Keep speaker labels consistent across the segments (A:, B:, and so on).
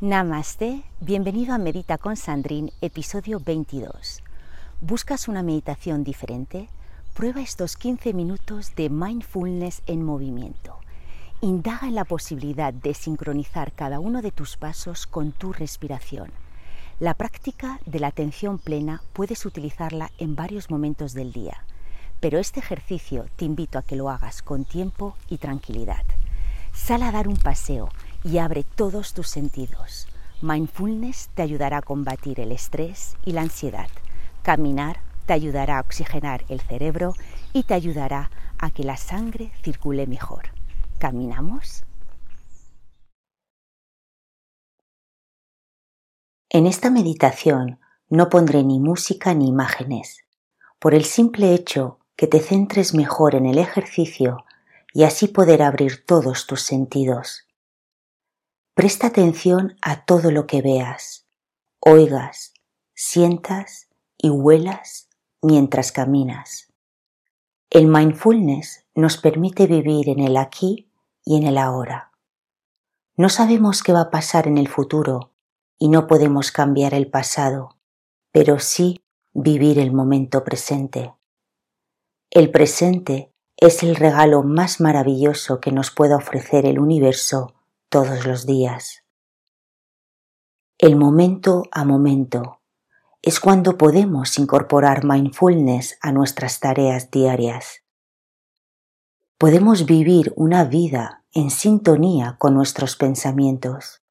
A: Namaste, bienvenido a Medita con Sandrine, episodio 22. ¿Buscas una meditación diferente? Prueba estos 15 minutos de mindfulness en movimiento. Indaga en la posibilidad de sincronizar cada uno de tus pasos con tu respiración. La práctica de la atención plena puedes utilizarla en varios momentos del día, pero este ejercicio te invito a que lo hagas con tiempo y tranquilidad. Sal a dar un paseo y abre todos tus sentidos. Mindfulness te ayudará a combatir el estrés y la ansiedad. Caminar te ayudará a oxigenar el cerebro y te ayudará a que la sangre circule mejor. ¿Caminamos? En esta meditación no pondré ni música ni imágenes, por el simple hecho que te centres mejor en el ejercicio y así poder abrir todos tus sentidos. Presta atención a todo lo que veas, oigas, sientas y huelas mientras caminas. El mindfulness nos permite vivir en el aquí y en el ahora. No sabemos qué va a pasar en el futuro y no podemos cambiar el pasado, pero sí vivir el momento presente. El presente es el regalo más maravilloso que nos pueda ofrecer el universo todos los días. El momento a momento es cuando podemos incorporar mindfulness a nuestras tareas diarias. Podemos vivir una vida en sintonía con nuestros pensamientos.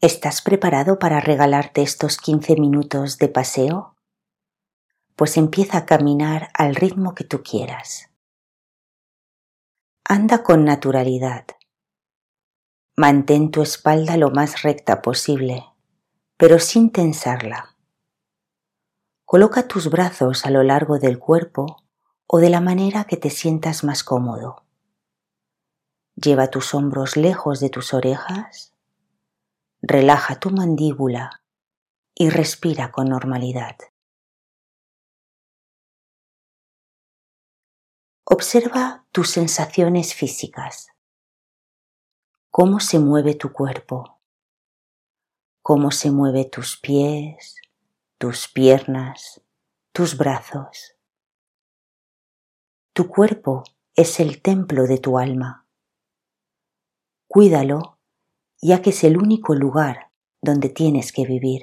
A: ¿Estás preparado para regalarte estos 15 minutos de paseo? Pues empieza a caminar al ritmo que tú quieras. Anda con naturalidad. Mantén tu espalda lo más recta posible, pero sin tensarla. Coloca tus brazos a lo largo del cuerpo o de la manera que te sientas más cómodo. Lleva tus hombros lejos de tus orejas, relaja tu mandíbula y respira con normalidad. Observa tus sensaciones físicas. Cómo se mueve tu cuerpo. Cómo se mueve tus pies, tus piernas, tus brazos. Tu cuerpo es el templo de tu alma. Cuídalo, ya que es el único lugar donde tienes que vivir.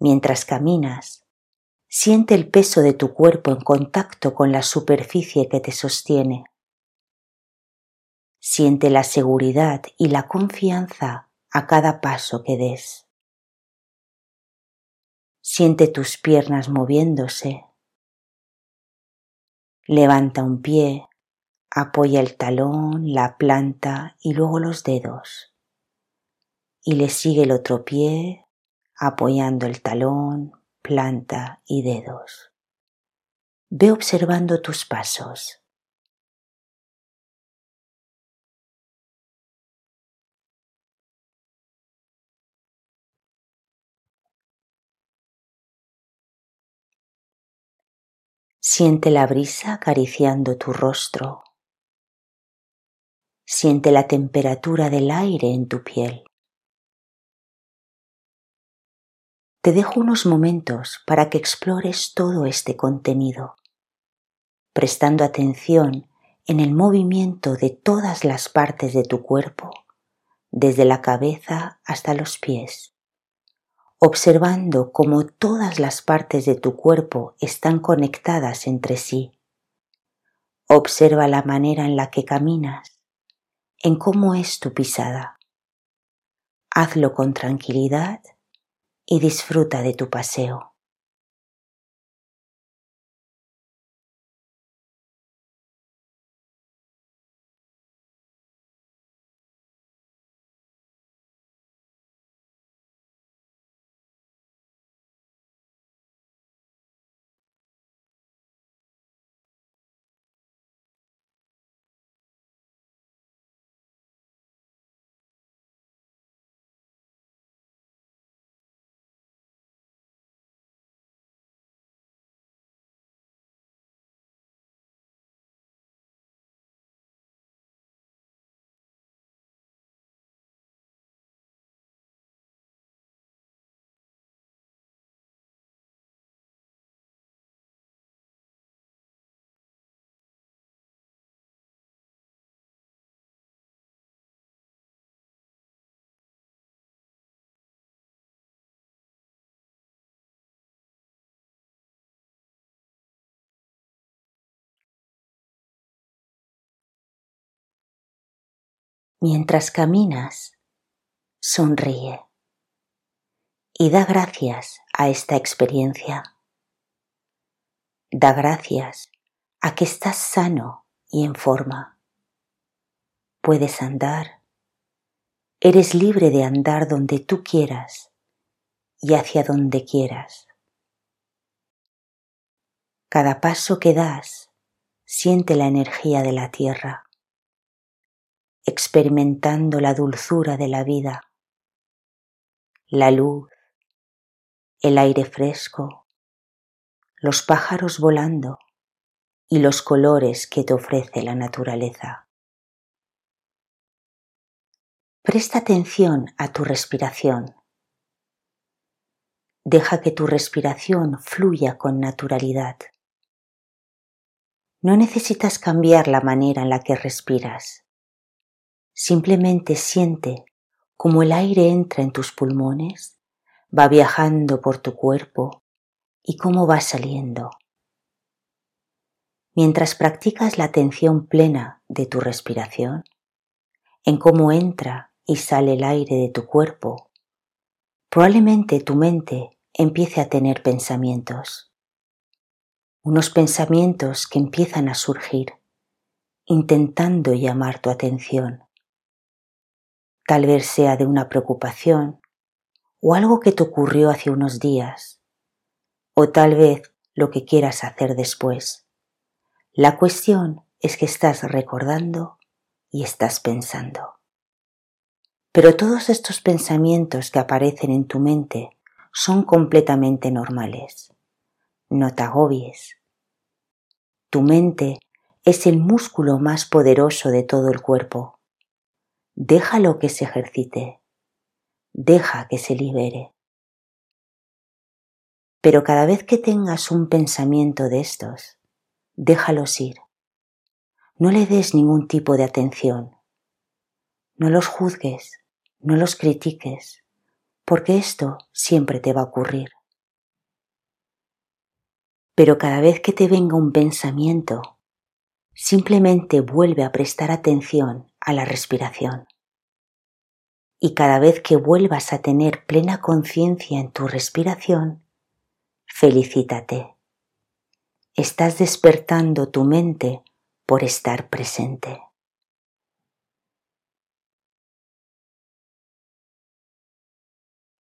A: Mientras caminas, Siente el peso de tu cuerpo en contacto con la superficie que te sostiene. Siente la seguridad y la confianza a cada paso que des. Siente tus piernas moviéndose. Levanta un pie, apoya el talón, la planta y luego los dedos. Y le sigue el otro pie, apoyando el talón, planta y dedos. Ve observando tus pasos. Siente la brisa acariciando tu rostro. Siente la temperatura del aire en tu piel. Te dejo unos momentos para que explores todo este contenido, prestando atención en el movimiento de todas las partes de tu cuerpo, desde la cabeza hasta los pies, observando cómo todas las partes de tu cuerpo están conectadas entre sí. Observa la manera en la que caminas, en cómo es tu pisada. Hazlo con tranquilidad y disfruta de tu paseo. Mientras caminas, sonríe y da gracias a esta experiencia. Da gracias a que estás sano y en forma. Puedes andar. Eres libre de andar donde tú quieras y hacia donde quieras. Cada paso que das siente la energía de la tierra, experimentando la dulzura de la vida, la luz, el aire fresco, los pájaros volando y los colores que te ofrece la naturaleza. Presta atención a tu respiración. Deja que tu respiración fluya con naturalidad. No necesitas cambiar la manera en la que respiras. Simplemente siente cómo el aire entra en tus pulmones, va viajando por tu cuerpo y cómo va saliendo. Mientras practicas la atención plena de tu respiración, en cómo entra y sale el aire de tu cuerpo, probablemente tu mente empiece a tener pensamientos unos pensamientos que empiezan a surgir, intentando llamar tu atención. Tal vez sea de una preocupación o algo que te ocurrió hace unos días, o tal vez lo que quieras hacer después. La cuestión es que estás recordando y estás pensando. Pero todos estos pensamientos que aparecen en tu mente son completamente normales no te agobies. Tu mente es el músculo más poderoso de todo el cuerpo. Déjalo que se ejercite. Deja que se libere. Pero cada vez que tengas un pensamiento de estos, déjalos ir. No le des ningún tipo de atención. No los juzgues, no los critiques, porque esto siempre te va a ocurrir. Pero cada vez que te venga un pensamiento, simplemente vuelve a prestar atención a la respiración. Y cada vez que vuelvas a tener plena conciencia en tu respiración, felicítate. Estás despertando tu mente por estar presente.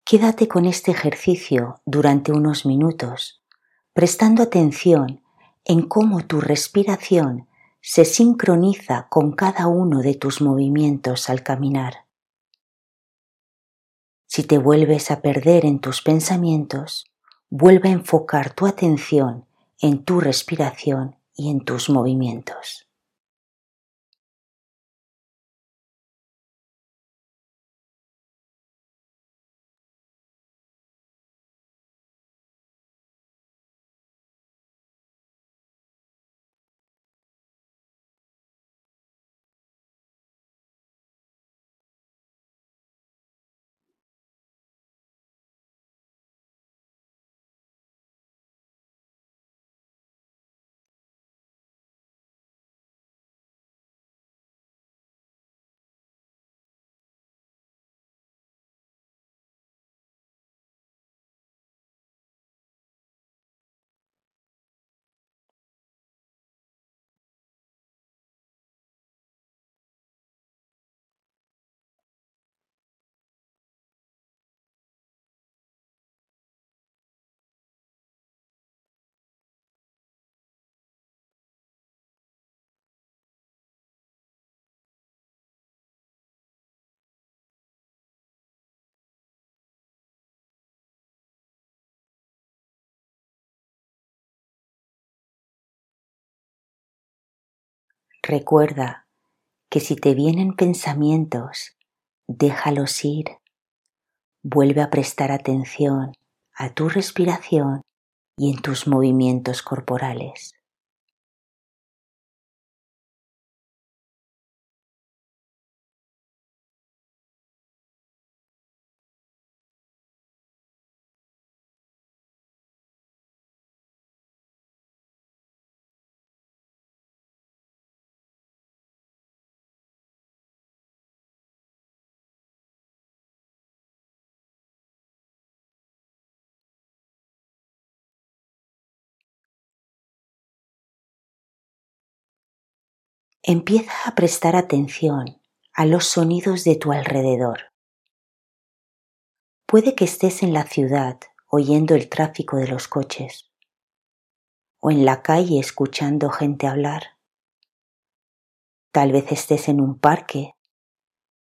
A: Quédate con este ejercicio durante unos minutos prestando atención en cómo tu respiración se sincroniza con cada uno de tus movimientos al caminar. Si te vuelves a perder en tus pensamientos, vuelve a enfocar tu atención en tu respiración y en tus movimientos. Recuerda que si te vienen pensamientos, déjalos ir. Vuelve a prestar atención a tu respiración y en tus movimientos corporales. Empieza a prestar atención a los sonidos de tu alrededor. Puede que estés en la ciudad oyendo el tráfico de los coches o en la calle escuchando gente hablar. Tal vez estés en un parque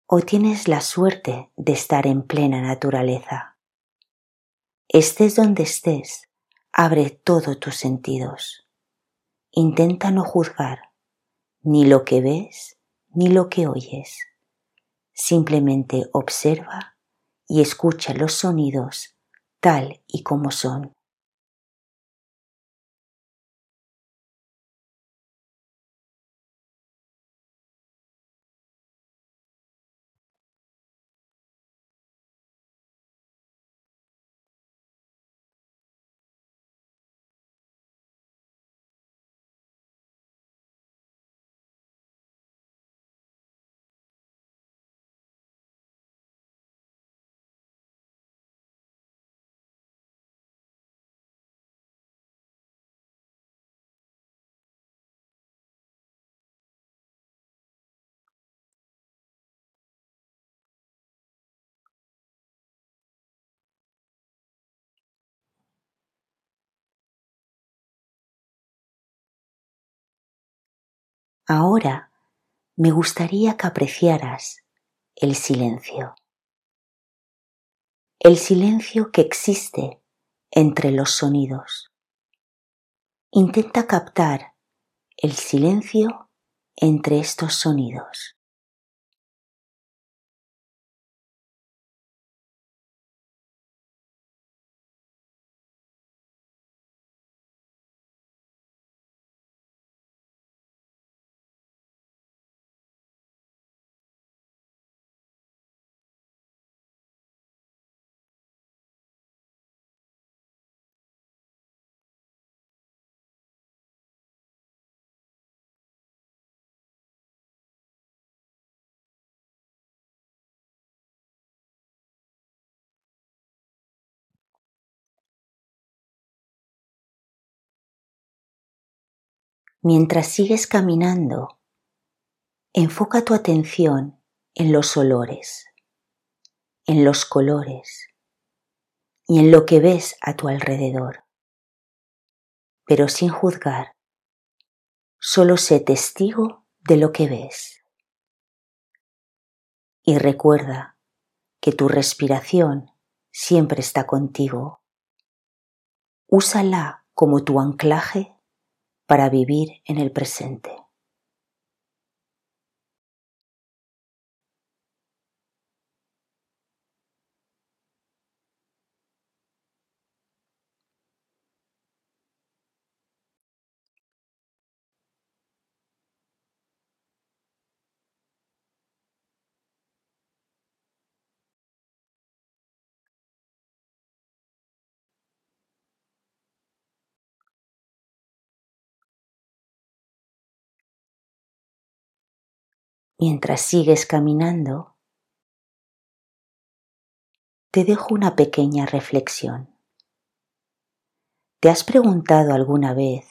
A: o tienes la suerte de estar en plena naturaleza. Estés donde estés, abre todos tus sentidos. Intenta no juzgar ni lo que ves ni lo que oyes. Simplemente observa y escucha los sonidos tal y como son. Ahora me gustaría que apreciaras el silencio. El silencio que existe entre los sonidos. Intenta captar el silencio entre estos sonidos. Mientras sigues caminando, enfoca tu atención en los olores, en los colores y en lo que ves a tu alrededor, pero sin juzgar, solo sé testigo de lo que ves. Y recuerda que tu respiración siempre está contigo. Úsala como tu anclaje para vivir en el presente. Mientras sigues caminando, te dejo una pequeña reflexión. ¿Te has preguntado alguna vez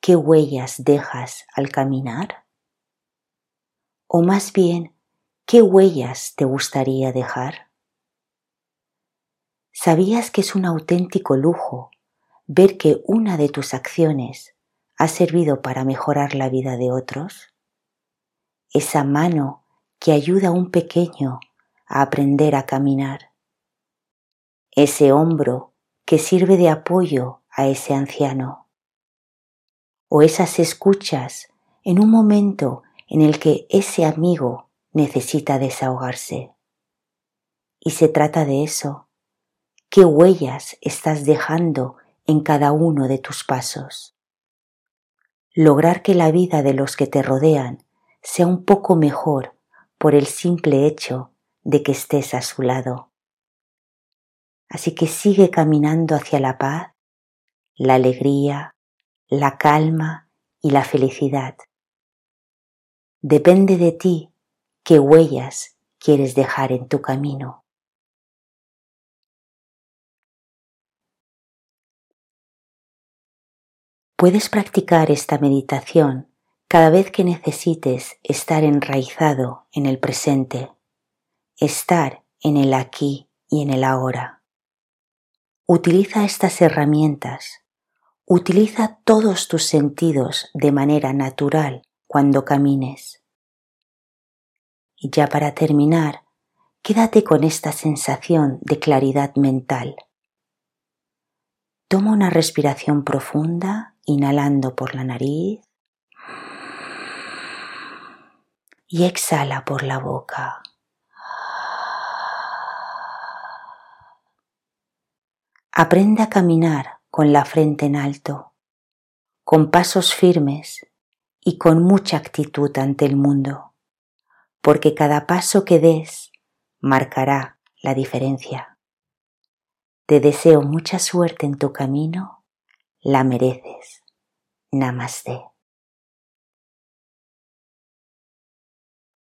A: qué huellas dejas al caminar? O más bien, ¿qué huellas te gustaría dejar? ¿Sabías que es un auténtico lujo ver que una de tus acciones ha servido para mejorar la vida de otros? Esa mano que ayuda a un pequeño a aprender a caminar, ese hombro que sirve de apoyo a ese anciano, o esas escuchas en un momento en el que ese amigo necesita desahogarse. Y se trata de eso. ¿Qué huellas estás dejando en cada uno de tus pasos? Lograr que la vida de los que te rodean sea un poco mejor por el simple hecho de que estés a su lado. Así que sigue caminando hacia la paz, la alegría, la calma y la felicidad. Depende de ti qué huellas quieres dejar en tu camino. Puedes practicar esta meditación cada vez que necesites estar enraizado en el presente, estar en el aquí y en el ahora. Utiliza estas herramientas, utiliza todos tus sentidos de manera natural cuando camines. Y ya para terminar, quédate con esta sensación de claridad mental. Toma una respiración profunda, inhalando por la nariz y exhala por la boca. Aprende a caminar con la frente en alto, con pasos firmes y con mucha actitud ante el mundo, porque cada paso que des marcará la diferencia. Te deseo mucha suerte en tu camino, la mereces. Namaste.